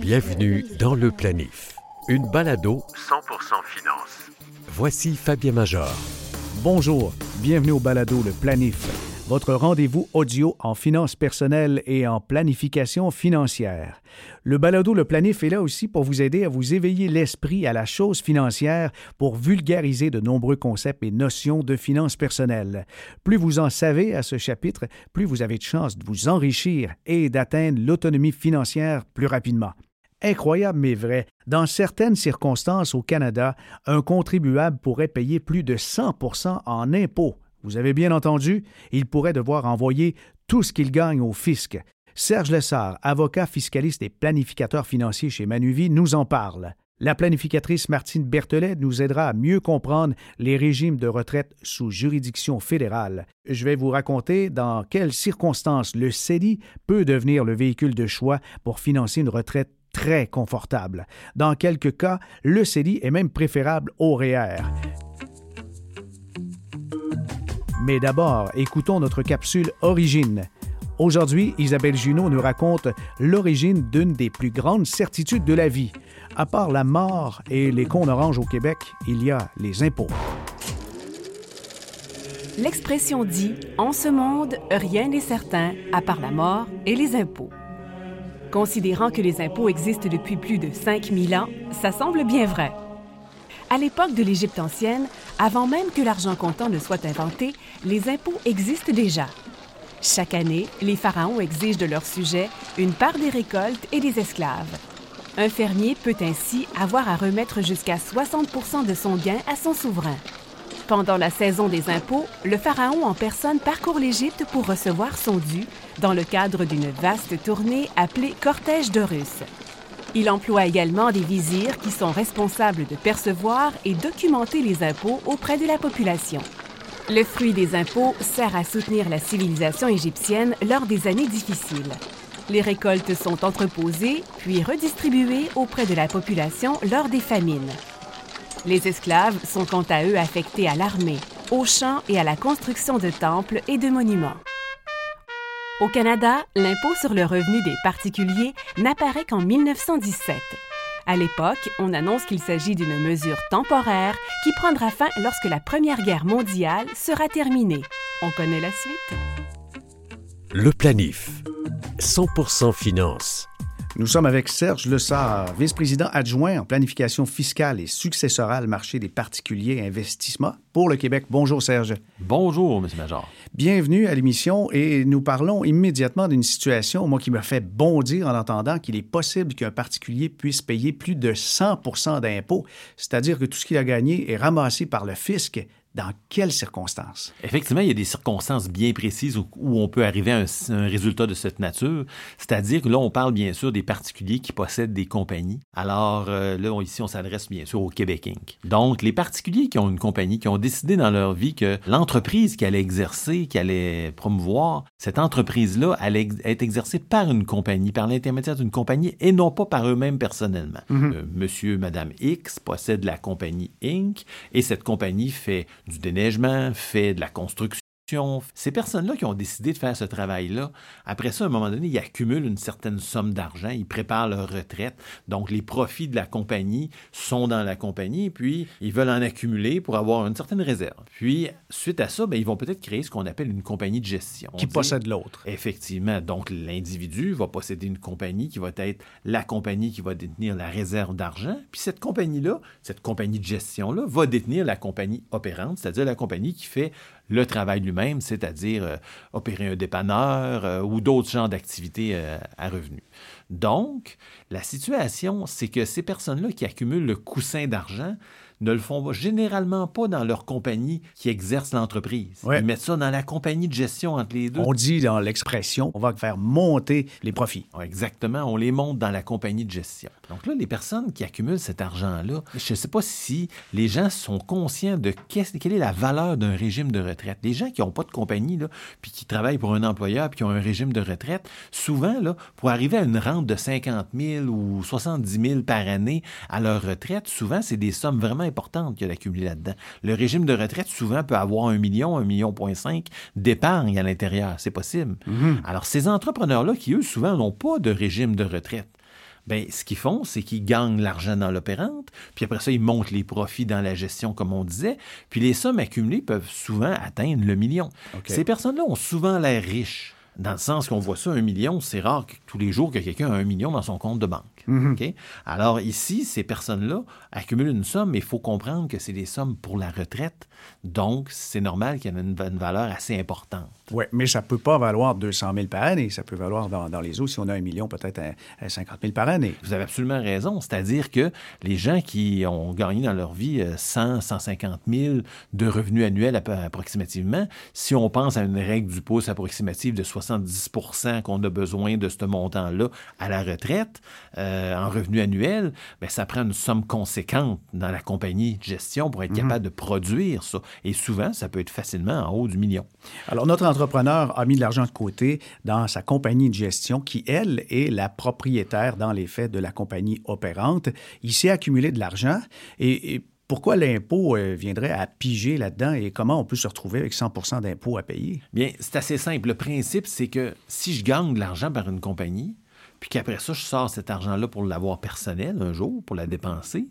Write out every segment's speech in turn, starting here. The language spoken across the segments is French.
Bienvenue dans le planif. Une balado 100% finance. Voici Fabien Major. Bonjour, bienvenue au balado Le Planif, votre rendez-vous audio en finances personnelles et en planification financière. Le balado Le Planif est là aussi pour vous aider à vous éveiller l'esprit à la chose financière pour vulgariser de nombreux concepts et notions de finances personnelles. Plus vous en savez à ce chapitre, plus vous avez de chances de vous enrichir et d'atteindre l'autonomie financière plus rapidement. Incroyable mais vrai, dans certaines circonstances au Canada, un contribuable pourrait payer plus de 100% en impôts. Vous avez bien entendu, il pourrait devoir envoyer tout ce qu'il gagne au fisc. Serge Lessard, avocat fiscaliste et planificateur financier chez Manuvie, nous en parle. La planificatrice Martine Berthelet nous aidera à mieux comprendre les régimes de retraite sous juridiction fédérale. Je vais vous raconter dans quelles circonstances le CELI peut devenir le véhicule de choix pour financer une retraite très confortable. Dans quelques cas, le CELI est même préférable au REER. Mais d'abord, écoutons notre capsule Origine. Aujourd'hui, Isabelle Junot nous raconte l'origine d'une des plus grandes certitudes de la vie. À part la mort et les cons oranges au Québec, il y a les impôts. L'expression dit En ce monde, rien n'est certain à part la mort et les impôts. Considérant que les impôts existent depuis plus de 5000 ans, ça semble bien vrai. À l'époque de l'Égypte ancienne, avant même que l'argent comptant ne soit inventé, les impôts existent déjà. Chaque année, les pharaons exigent de leurs sujets une part des récoltes et des esclaves. Un fermier peut ainsi avoir à remettre jusqu'à 60% de son gain à son souverain. Pendant la saison des impôts, le pharaon en personne parcourt l'Égypte pour recevoir son dû dans le cadre d'une vaste tournée appelée Cortège d'Horus. Il emploie également des vizirs qui sont responsables de percevoir et documenter les impôts auprès de la population. Le fruit des impôts sert à soutenir la civilisation égyptienne lors des années difficiles. Les récoltes sont entreposées puis redistribuées auprès de la population lors des famines. Les esclaves sont quant à eux affectés à l'armée, aux champs et à la construction de temples et de monuments. Au Canada, l'impôt sur le revenu des particuliers n'apparaît qu'en 1917. À l'époque, on annonce qu'il s'agit d'une mesure temporaire qui prendra fin lorsque la Première Guerre mondiale sera terminée. On connaît la suite? Le planif. 100% finance. Nous sommes avec Serge Lessard, vice-président adjoint en planification fiscale et successorale marché des particuliers et investissements pour le Québec. Bonjour Serge. Bonjour, M. Major. Bienvenue à l'émission et nous parlons immédiatement d'une situation, moi, qui me fait bondir en entendant qu'il est possible qu'un particulier puisse payer plus de 100% d'impôts, c'est-à-dire que tout ce qu'il a gagné est ramassé par le fisc dans quelles circonstances? Effectivement, il y a des circonstances bien précises où, on peut arriver à un, résultat de cette nature. C'est-à-dire que là, on parle bien sûr des particuliers qui possèdent des compagnies. Alors euh, là, ici, on s'adresse bien sûr au Québec Inc. Donc, les particuliers qui ont une compagnie, qui ont décidé dans leur vie que l'entreprise qu'elle allait exercer, qu'elle allait promouvoir, cette entreprise-là allait être exercée par une compagnie, par l'intermédiaire d'une compagnie et non pas par eux-mêmes personnellement. Mm-hmm. Euh, monsieur, Madame X possède la compagnie Inc. et cette compagnie fait du déneigement, fait de la construction ces personnes-là qui ont décidé de faire ce travail-là, après ça, à un moment donné, ils accumulent une certaine somme d'argent, ils préparent leur retraite. Donc, les profits de la compagnie sont dans la compagnie, puis ils veulent en accumuler pour avoir une certaine réserve. Puis, suite à ça, bien, ils vont peut-être créer ce qu'on appelle une compagnie de gestion. Qui possède l'autre. Effectivement. Donc, l'individu va posséder une compagnie qui va être la compagnie qui va détenir la réserve d'argent. Puis, cette compagnie-là, cette compagnie de gestion-là, va détenir la compagnie opérante, c'est-à-dire la compagnie qui fait le travail lui-même, c'est-à-dire euh, opérer un dépanneur euh, ou d'autres genres d'activités euh, à revenus. Donc, la situation, c'est que ces personnes-là qui accumulent le coussin d'argent, ne le font généralement pas dans leur compagnie qui exerce l'entreprise. Ils mettent ça dans la compagnie de gestion entre les deux. On dit dans l'expression, on va faire monter les profits. Exactement, on les monte dans la compagnie de gestion. Donc là, les personnes qui accumulent cet argent-là, je ne sais pas si les gens sont conscients de quelle est la valeur d'un régime de retraite. Les gens qui n'ont pas de compagnie, là, puis qui travaillent pour un employeur, puis qui ont un régime de retraite, souvent, là, pour arriver à une rente de 50 000 ou 70 000 par année à leur retraite, souvent, c'est des sommes vraiment importantes qu'il y a accumulées là-dedans. Le régime de retraite, souvent, peut avoir un million, un million point cinq d'épargne à l'intérieur. C'est possible. Mhm. Alors, ces entrepreneurs-là, qui, eux, souvent, n'ont pas de régime de retraite, ben, ce qu'ils font, c'est qu'ils gagnent l'argent dans l'opérante, puis après ça, ils montent les profits dans la gestion, comme on disait, puis les sommes accumulées peuvent souvent atteindre le million. Ces personnes-là ont souvent l'air riches, dans le sens qu'on voit ça, un million, c'est rare que tous les jours que quelqu'un a un million dans son compte de banque. OK? Alors ici, ces personnes-là accumulent une somme, mais il faut comprendre que c'est des sommes pour la retraite, donc c'est normal qu'il y ait une, une valeur assez importante. Oui, mais ça ne peut pas valoir 200 000 par année. Ça peut valoir dans, dans les eaux, si on a un million, peut-être à, à 50 000 par année. Vous avez absolument raison. C'est-à-dire que les gens qui ont gagné dans leur vie euh, 100, 150 000 de revenus annuels ap- approximativement, si on pense à une règle du pouce approximative de 70% qu'on a besoin de ce montant-là à la retraite euh, en revenus annuels, ben, ça prend une somme conséquente dans la compagnie de gestion pour être capable de produire ça. Et souvent, ça peut être facilement en haut du million. Alors, notre entrepreneur a mis de l'argent de côté dans sa compagnie de gestion qui, elle, est la propriétaire, dans les faits, de la compagnie opérante. Il s'est accumulé de l'argent et, et pourquoi l'impôt euh, viendrait à piger là-dedans et comment on peut se retrouver avec 100% d'impôt à payer? Bien, c'est assez simple. Le principe, c'est que si je gagne de l'argent par une compagnie, puis qu'après ça, je sors cet argent-là pour l'avoir personnel un jour, pour la dépenser,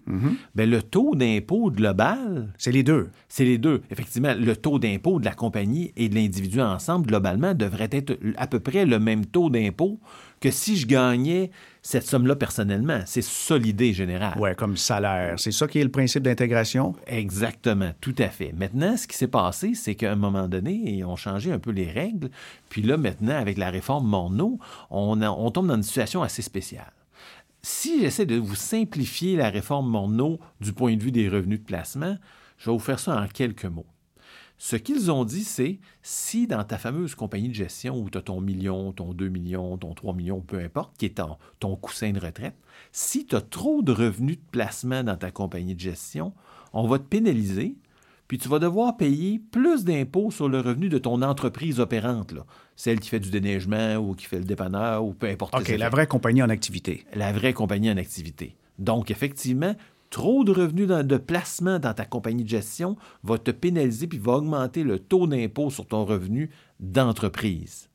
bien, le taux d'impôt global, C'est les deux. c'est les deux. Effectivement, le taux d'impôt de la compagnie et de l'individu ensemble, globalement, devrait être à peu près le même taux d'impôt que si je gagnais cette somme-là personnellement. C'est ça l'idée générale. Oui, comme salaire. C'est ça qui est le principe d'intégration? Exactement, tout à fait. Maintenant, ce qui s'est passé, c'est qu'à un moment donné, ils ont changé un peu les règles. Puis là, maintenant, avec la réforme Morneau, on, a- on tombe dans une situation assez spéciale. Si j'essaie de vous simplifier la réforme Morneau du point de vue des revenus de placement, je vais vous faire ça en quelques mots. Ce qu'ils ont dit, c'est si dans ta fameuse compagnie de gestion où tu as ton million, ton 2 millions, ton 3 millions, peu importe, qui est ton, ton coussin de retraite, si tu as trop de revenus de placement dans ta compagnie de gestion, on va te pénaliser, puis tu vas devoir payer plus d'impôts sur le revenu de ton entreprise opérante, là. celle qui fait du déneigement ou qui fait le dépanneur ou peu importe. OK, la vraie compagnie en activité. la vraie compagnie en activité. Donc, effectivement, trop de revenus dans- de placement dans ta compagnie de gestion va te pénaliser puis va augmenter le taux d'impôt sur ton revenu d'entreprise.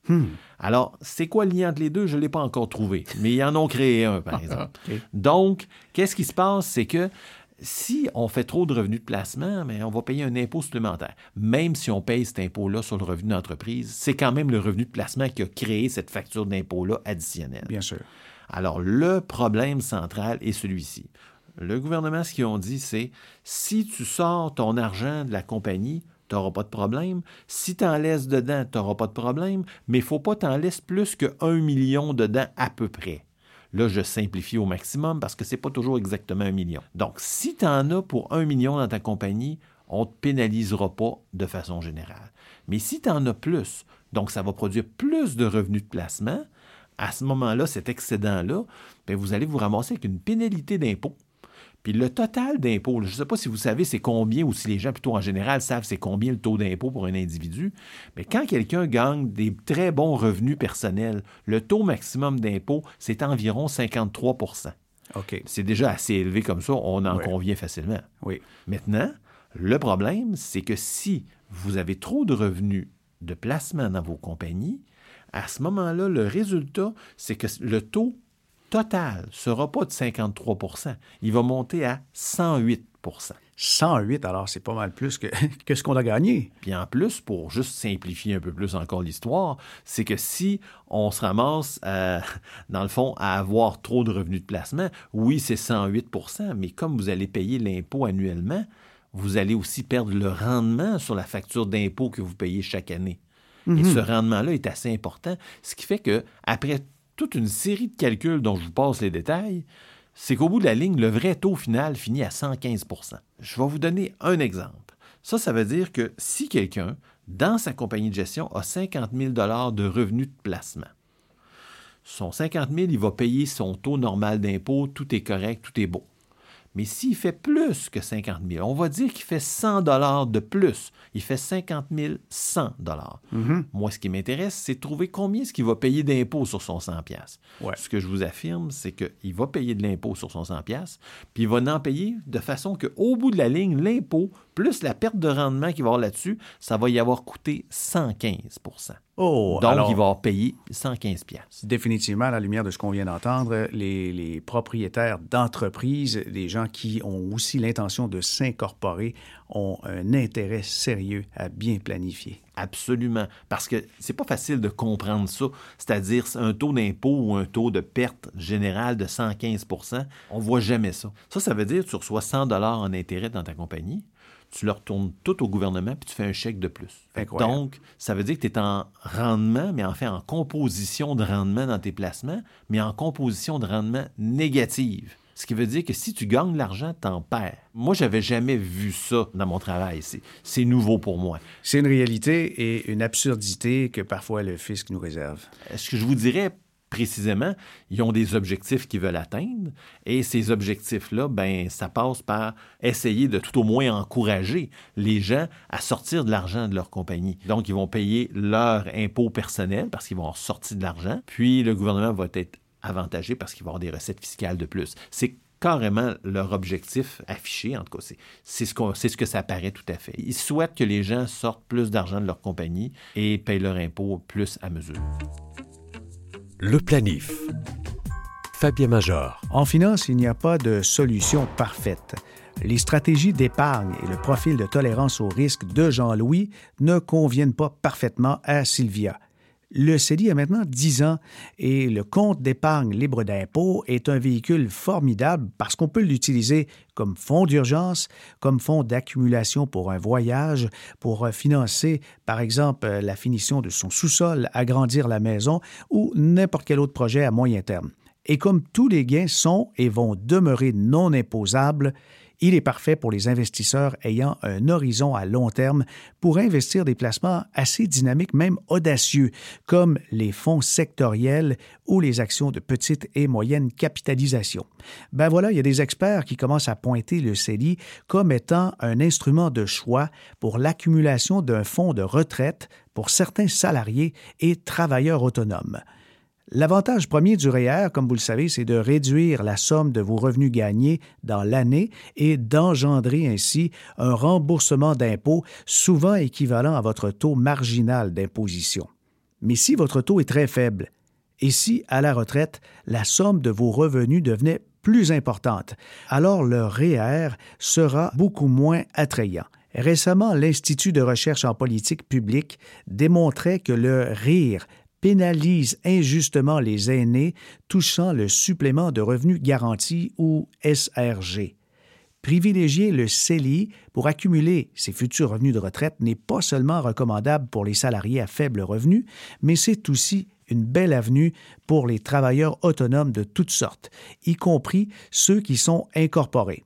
Alors, c'est quoi le lien entre les deux? Je ne l'ai pas encore trouvé, mais ils en ont créé un, par exemple. OK. Donc, qu'est-ce qui se passe? C'est que si on fait trop de revenus de placement, mais on va payer un impôt supplémentaire. Même si on paye cet impôt-là sur le revenu d'entreprise, c'est quand même le revenu de placement qui a créé cette facture d'impôt-là additionnelle. Bien sûr. Alors, le problème central est celui-ci. Le gouvernement, ce qu'ils ont dit, c'est si tu sors ton argent de la compagnie, tu n'auras pas de problème. Si tu en laisses dedans, tu n'auras pas de problème, mais il ne faut pas t'en laisser plus que 1 million dedans à peu près. Là, je simplifie au maximum parce que ce n'est pas toujours exactement un million. Donc, si tu en as pour 1 million dans ta compagnie, on ne te pénalisera pas de façon générale. Mais si tu en as plus, donc ça va produire plus de revenus de placement, à ce moment-là, cet excédent-là, ben, vous allez vous ramasser avec une pénalité d'impôt. Puis le total d'impôt, je ne sais pas si vous savez c'est combien, ou si les gens plutôt en général savent c'est combien le taux d'impôt pour un individu, mais quand quelqu'un gagne des très bons revenus personnels, le taux maximum d'impôt, c'est environ 53 OK. C'est déjà assez élevé comme ça, on en convient facilement. Oui. Maintenant, le problème, c'est que si vous avez trop de revenus de placement dans vos compagnies, à ce moment-là, le résultat, c'est que le taux total ne sera pas de 53% Il va monter à 108% 108, alors c'est pas mal plus que, que ce qu'on a gagné. Puis en plus, pour juste simplifier un peu plus encore l'histoire, c'est que si on se ramasse, euh, dans le fond, à avoir trop de revenus de placement, oui, c'est 108% mais comme vous allez payer l'impôt annuellement, vous allez aussi perdre le rendement sur la facture d'impôt que vous payez chaque année. Et ce rendement-là est assez important, ce qui fait que après toute une série de calculs dont je vous passe les détails, c'est qu'au bout de la ligne, le vrai taux final finit à 115% Je vais vous donner un exemple. Ça, ça veut dire que si quelqu'un, dans sa compagnie de gestion, a 50 000 de revenus de placement, son 50 000, il va payer son taux normal d'impôt, tout est correct, tout est beau. Mais s'il fait plus que 50 000, on va dire qu'il fait 100 dollars de plus. Il fait 50 100 dollars. Mm-hmm. Moi, ce qui m'intéresse, c'est de trouver combien est-ce qu'il va payer d'impôts sur son 100 pièces. Ouais. Ce que je vous affirme, c'est qu'il va payer de l'impôt sur son 100 pièces, puis il va en payer de façon qu'au bout de la ligne, l'impôt plus la perte de rendement qu'il va avoir là-dessus, ça va y avoir coûté 115% Oh, Donc, alors, il va payé 115 pièces. Définitivement, à la lumière de ce qu'on vient d'entendre, les, les propriétaires d'entreprises, des gens qui ont aussi l'intention de s'incorporer, ont un intérêt sérieux à bien planifier. Absolument. Parce que c'est pas facile de comprendre ça. C'est-à-dire un taux d'impôt ou un taux de perte générale de 115% On voit jamais ça. Ça, ça veut dire que tu reçois 100 en intérêt dans ta compagnie, tu le retournes tout au gouvernement puis tu fais un chèque de plus. Incroyable. donc, ça veut dire que tu es en rendement, mais en fait en composition de rendement dans tes placements, mais en composition de rendement négative. Ce qui veut dire que si tu gagnes de l'argent, t'en perds. Moi, j'avais jamais vu ça dans mon travail. C'est- nouveau pour moi. C'est une réalité et une absurdité que parfois le fisc nous réserve. Ce que je vous dirais précisément, ils ont des objectifs qu'ils veulent atteindre et ces objectifs-là, ben, ça passe par essayer de tout au moins encourager les gens à sortir de l'argent de leur compagnie. Donc, ils vont payer leur impôt personnel parce qu'ils vont en sortir de l'argent, puis le gouvernement va être avantagé parce qu'il va avoir des recettes fiscales de plus. C'est carrément leur objectif affiché, en tout cas. C'est- C'est ce, qu'on- c'est ce que ça paraît tout à fait. Ils souhaitent que les gens sortent plus d'argent de leur compagnie et payent leur impôt plus à mesure. Le planif. Fabien Major. En finance, il n'y a pas de solution parfaite. Les stratégies d'épargne et le profil de tolérance au risque de Jean-Louis ne conviennent pas parfaitement à Sylvia. Le CELI a maintenant 10 ans et le compte d'épargne libre d'impôt est un véhicule formidable parce qu'on peut l'utiliser comme fonds d'urgence, comme fonds d'accumulation pour un voyage, pour financer, par exemple, euh, la finition de son sous-sol, agrandir la maison ou n'importe quel autre projet à moyen terme. Et comme tous les gains sont et vont demeurer non imposables, il est parfait pour les investisseurs ayant un horizon à long terme pour investir des placements assez dynamiques, même audacieux, comme les fonds sectoriels ou les actions de petite et moyenne capitalisation. Ben voilà, il y a des experts qui commencent à pointer le CELI comme étant un instrument de choix pour l'accumulation d'un fonds de retraite pour certains salariés et travailleurs autonomes. L'avantage premier du REER, comme vous le savez, c'est de réduire la somme de vos revenus gagnés dans l'année et d'engendrer ainsi un remboursement d'impôt souvent équivalent à votre taux marginal d'imposition. Mais si votre taux est très faible, et si, à la retraite, la somme de vos revenus devenait plus importante, alors le REER sera beaucoup moins attrayant. Récemment, l'Institut de recherche en politique publique démontrait que le RIR pénalise injustement les aînés touchant le supplément de revenu garanti ou SRG. Privilégier le CELI pour accumuler ses futurs revenus de retraite n'est pas seulement recommandable pour les salariés à faible revenu, mais c'est aussi une belle avenue pour les travailleurs autonomes de toutes sortes, y compris ceux qui sont incorporés.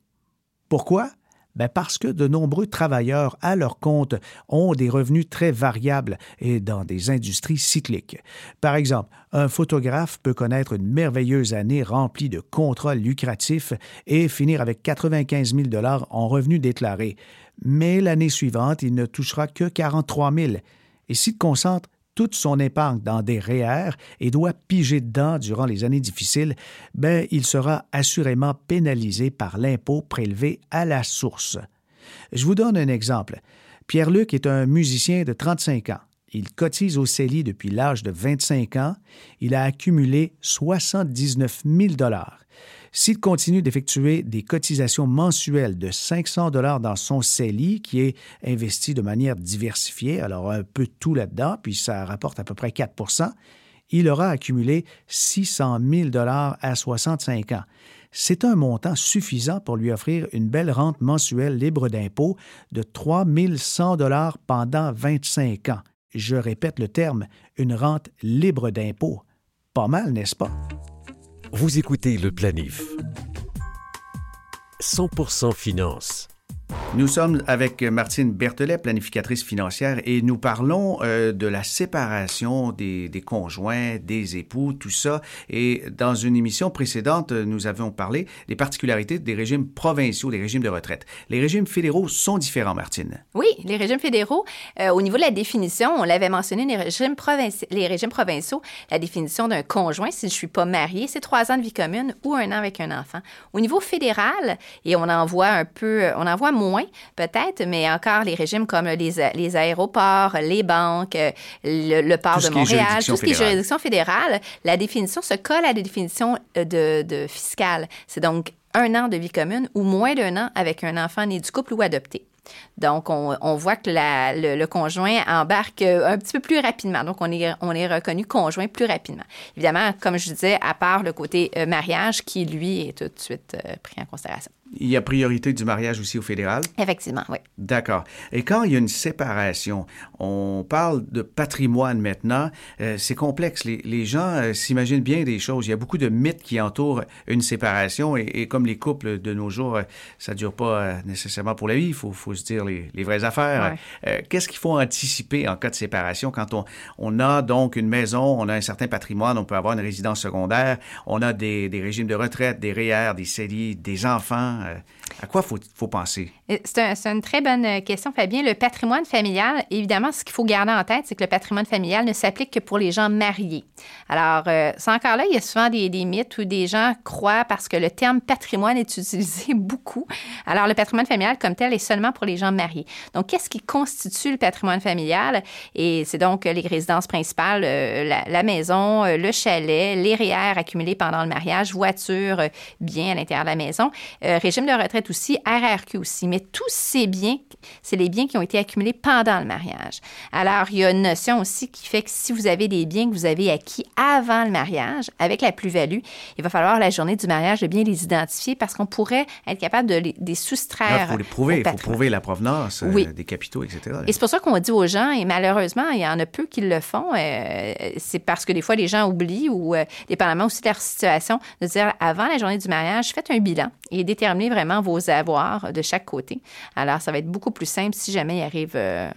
Pourquoi? Ben parce que de nombreux travailleurs à leur compte ont des revenus très variables et dans des industries cycliques. Par exemple, un photographe peut connaître une merveilleuse année remplie de contrats lucratifs et finir avec 95 000 dollars en revenus déclarés. Mais l'année suivante, il ne touchera que 43 000. Et s'il concentre toute son épargne dans des REER et doit piger dedans durant les années difficiles, ben, il sera assurément pénalisé par l'impôt prélevé à la source. Je vous donne un exemple. Pierre-Luc est un musicien de 35 ans. Il cotise au CELI depuis l'âge de 25 ans. Il a accumulé 79 000 s'il continue d'effectuer des cotisations mensuelles de 500 dollars dans son CELI, qui est investi de manière diversifiée, alors un peu tout là-dedans, puis ça rapporte à peu près 4% il aura accumulé 600 000 dollars à 65 ans. C'est un montant suffisant pour lui offrir une belle rente mensuelle libre d'impôt de 3 100 dollars pendant 25 ans. Je répète le terme, une rente libre d'impôt. Pas mal, n'est-ce pas? Vous écoutez le planif. 100% finance. Nous sommes avec Martine Berthelet, planificatrice financière, et nous parlons euh, de la séparation des, conjoints, des époux, tout ça. Et dans une émission précédente, nous avions parlé des particularités des régimes provinciaux, des régimes de retraite. Les régimes fédéraux sont différents, Martine. Oui, les régimes fédéraux, euh, au niveau de la définition, on l'avait mentionné, les régimes, les régimes provinciaux, la définition d'un conjoint, si je ne suis pas mariée, c'est trois ans de vie commune ou un an avec un enfant. Au niveau fédéral, et on en voit un peu, on en voit moins, peut-être, mais encore les régimes comme les, les aéroports, les banques, le, le port de Montréal, tout ce qui est juridiction fédérale, la définition se colle à la définition euh, de, de fiscale. C'est donc un an de vie commune ou moins d'un an avec un enfant né du couple ou adopté. Donc, on, on voit que la, le, le, conjoint embarque un petit peu plus rapidement. Donc, on est, on est reconnu conjoint plus rapidement. Évidemment, comme je disais, à part le côté euh, mariage qui, lui, est tout de suite euh, pris en considération. Il y a priorité du mariage aussi au fédéral? Effectivement, oui. D'accord. Et quand il y a une séparation, on parle de patrimoine maintenant. Euh, c'est complexe. Les, les gens euh, s'imaginent bien des choses. Il y a beaucoup de mythes qui entourent une séparation et, et comme les couples de nos jours, euh, ça ne dure pas euh, nécessairement pour la vie. Il faut, faut se dire les, les vraies affaires. Ouais. Qu'est-ce qu'il faut anticiper en cas de séparation? Quand on, on a donc une maison, on a un certain patrimoine, on peut avoir une résidence secondaire, on a des, des régimes de retraite, des REER, des CELI, des enfants. Euh, à quoi faut, faut penser? C'est un, une très bonne question, Fabien. Le patrimoine familial, évidemment, ce qu'il faut garder en tête, c'est que le patrimoine familial ne s'applique que pour les gens mariés. Alors, euh, c'est encore là, il y a souvent des, mythes où des gens croient parce que le terme patrimoine est utilisé beaucoup. Alors, le patrimoine familial comme tel est seulement pour les gens mariés. Donc, qu'est-ce qui constitue le patrimoine familial? Et c'est donc les résidences principales, euh, la, maison, le chalet, les REER accumulés pendant le mariage, voiture, bien à l'intérieur de la maison, euh, régime de retraite aussi, RRQ aussi. Mais tous ces biens, c'est les biens qui ont été accumulés pendant le mariage. Alors, il y a une notion aussi qui fait que si vous avez des biens que vous avez acquis avant le mariage, avec la plus-value, il va falloir la journée du mariage de bien les identifier parce qu'on pourrait être capable de les, de les soustraire. Il faut les prouver, il faut prouver la provenance oui. euh, des capitaux, etc. Et c'est pour ça qu'on dit aux gens, et malheureusement, il y en a peu qui le font, euh, c'est parce que des fois, les gens oublient ou, euh, dépendamment aussi de leur situation, de dire avant la journée du mariage, faites un bilan et déterminez vraiment vos avoirs de chaque côté. Alors, ça va être beaucoup plus simple si jamais il arrive euh,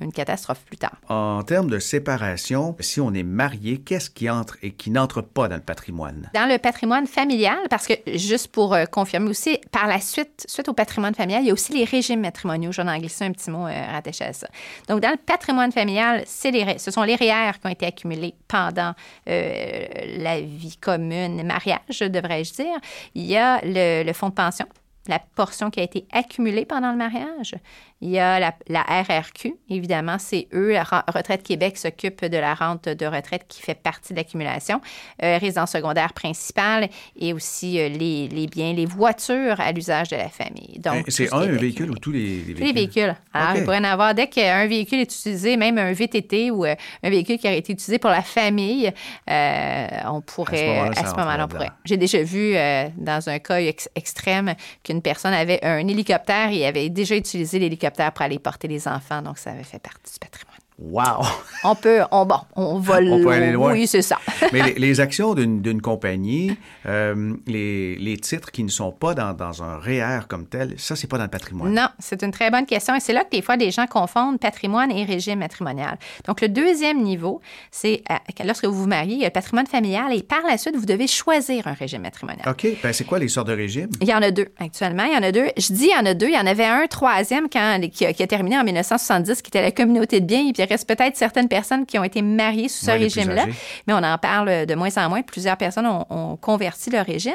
une catastrophe plus tard. En termes de séparation, si on est marié, qu'est-ce qui entre et qui n'entre pas dans le patrimoine? Dans le patrimoine familial, parce que juste pour euh, confirmer aussi, par la suite, suite au patrimoine familial, il y a aussi les régimes matrimoniaux. J'en ai glissé un petit mot euh, rattaché à ça. Donc, dans le patrimoine familial, les, ce sont les REER qui ont été accumulés pendant la vie commune, mariage, devrais-je dire. Il y a le, le fonds de pension la portion qui a été accumulée pendant le mariage. Il y a la, la RRQ, évidemment, c'est eux, la Retraite Québec s'occupe de la rente de retraite qui fait partie de l'accumulation. Euh, résidence secondaire principale et aussi euh, les, les, biens, les voitures à l'usage de la famille. Donc, c'est un, un véhicule ou tous les, les véhicules? Tous les véhicules? Alors, okay. il pourrait en avoir, dès qu'un véhicule est utilisé, même un VTT ou euh, un véhicule qui aurait été utilisé pour la famille, euh, on pourrait, à ce moment-là, on pourrait. J'ai déjà vu dans un cas ex extrême qu'une personne avait un hélicoptère et avait déjà utilisé l'hélicoptère pour aller porter les enfants, donc ça avait fait partie du patrimoine. Wow! On peut, on, bon, on va on peut aller loin. Oui, c'est ça. Mais les, les actions d'une compagnie, euh, les, les, titres qui ne sont pas dans, dans un REER comme tel, ça, c'est pas dans le patrimoine. Non, c'est une très bonne question. Et c'est là que des fois, des gens confondent patrimoine et régime matrimonial. Donc, le deuxième niveau, c'est euh, lorsque vous vous mariez, il y a le patrimoine familial et par la suite, vous devez choisir un régime matrimonial. OK. Ben, c'est quoi les sortes de régimes? Il y en a deux actuellement. Il y en a deux. Je dis il y en a deux. Il y en avait un troisième quand, qui, a, qui a terminé en 1970, qui était la communauté de biens. Et puis, il reste peut-être certaines personnes qui ont été mariées sous ce régime-là, mais on en parle de moins en moins. Plusieurs personnes ont, ont, converti le régime.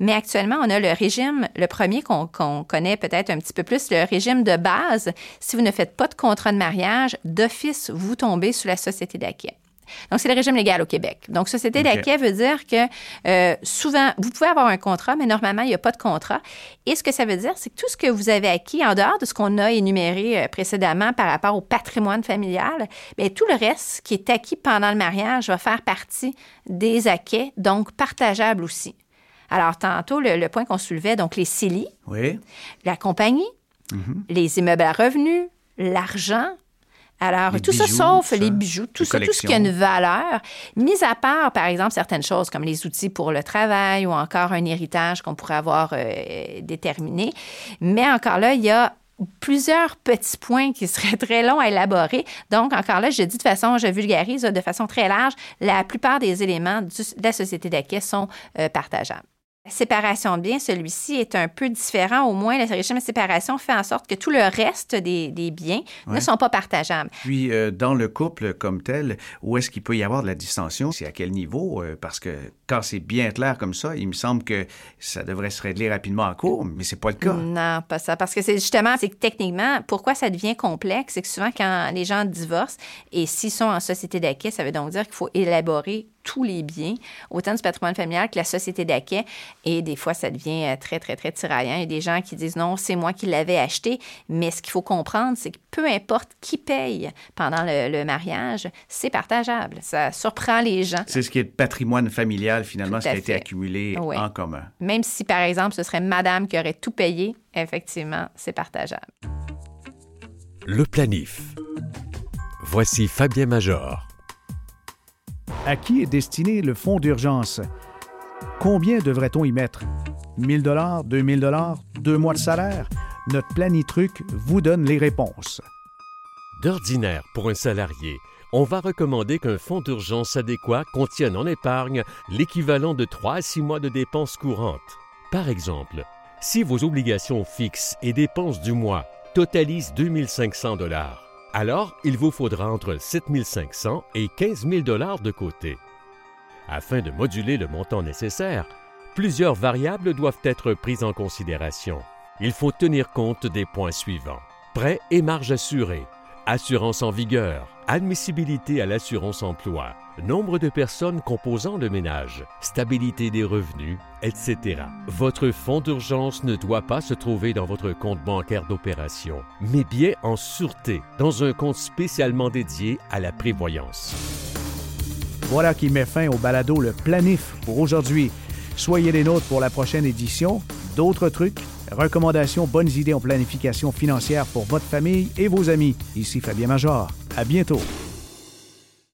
Mais actuellement, on a le régime, le premier qu'on qu connaît peut-être un petit peu plus, le régime de base. Si vous ne faites pas de contrat de mariage, d'office, vous tombez sous la société d'acquis. Donc, c'est le régime légal au Québec. Donc, société okay. d'acquis veut dire que euh, souvent, vous pouvez avoir un contrat, mais normalement, il n'y a pas de contrat. Et ce que ça veut dire, c'est que tout ce que vous avez acquis, en dehors de ce qu'on a énuméré euh, précédemment par rapport au patrimoine familial, bien, tout le reste qui est acquis pendant le mariage va faire partie des acquis, donc partageables aussi. Alors, tantôt, le, le point qu'on soulevait, donc les CELI, oui. la compagnie, mm -hmm. les immeubles à revenus, l'argent, alors, les tout bijoux, ça, sauf ça, les bijoux, tout ça, tout ce qui a une valeur, mis à part, par exemple, certaines choses comme les outils pour le travail ou encore un héritage qu'on pourrait avoir euh, déterminé. Mais encore là, il y a plusieurs petits points qui seraient très longs à élaborer. Donc, encore là, je dis de façon, je vulgarise de façon très large, la plupart des éléments de la société d'acquis sont euh, partageables. La séparation de biens, celui-ci est un peu différent. Au moins, le régime de séparation fait en sorte que tout le reste des, des biens ne sont pas partageables. Puis, euh, dans le couple comme tel, où est-ce qu'il peut y avoir de la distension? C'est à quel niveau? Euh, parce que quand c'est bien clair comme ça, il me semble que ça devrait se régler rapidement en cours, mais c'est pas le cas. Non, pas ça. Parce que c'est justement, c'est que techniquement, pourquoi ça devient complexe? C'est que souvent, quand les gens divorcent, et s'ils sont en société d'acquis, ça veut donc dire qu'il faut élaborer tous les biens, autant du patrimoine familial que la société d'acquet. Et des fois, ça devient euh, très, très, très tiraillant. Il y a des gens qui disent non, c'est moi qui l'avais acheté. Mais ce qu'il faut comprendre, c'est que peu importe qui paye pendant le, mariage, c'est partageable. Ça surprend les gens. C'est ce qui est le patrimoine familial, finalement, ce qui a été accumulé en commun. Même si, par exemple, ce serait madame qui aurait tout payé, effectivement, c'est partageable. Le planif. Voici Fabien Major. À qui est destiné le fonds d'urgence? Combien devrait-on y mettre? 1000 dollars, 2000 dollars, deux mois de salaire? Notre planitruc vous donne les réponses. D'ordinaire, pour un salarié, on va recommander qu'un fonds d'urgence adéquat contienne en épargne l'équivalent de 3 à 6 mois de dépenses courantes. Par exemple, si vos obligations fixes et dépenses du mois totalisent 2500 dollars, alors il vous faudra entre 7 500 et 15 000 dollars de côté. Afin de moduler le montant nécessaire, plusieurs variables doivent être prises en considération. Il faut tenir compte des points suivants. Prêt et marge assurée, assurance en vigueur, admissibilité à l'assurance emploi, nombre de personnes composant le ménage, stabilité des revenus, etc. Votre fonds d'urgence ne doit pas se trouver dans votre compte bancaire d'opération, mais bien en sûreté, dans un compte spécialement dédié à la prévoyance. Voilà qui met fin au balado Le Planif pour aujourd'hui. Soyez les nôtres pour la prochaine édition. D'autres trucs, recommandations, bonnes idées en planification financière pour votre famille et vos amis. Ici Fabien Major. À bientôt.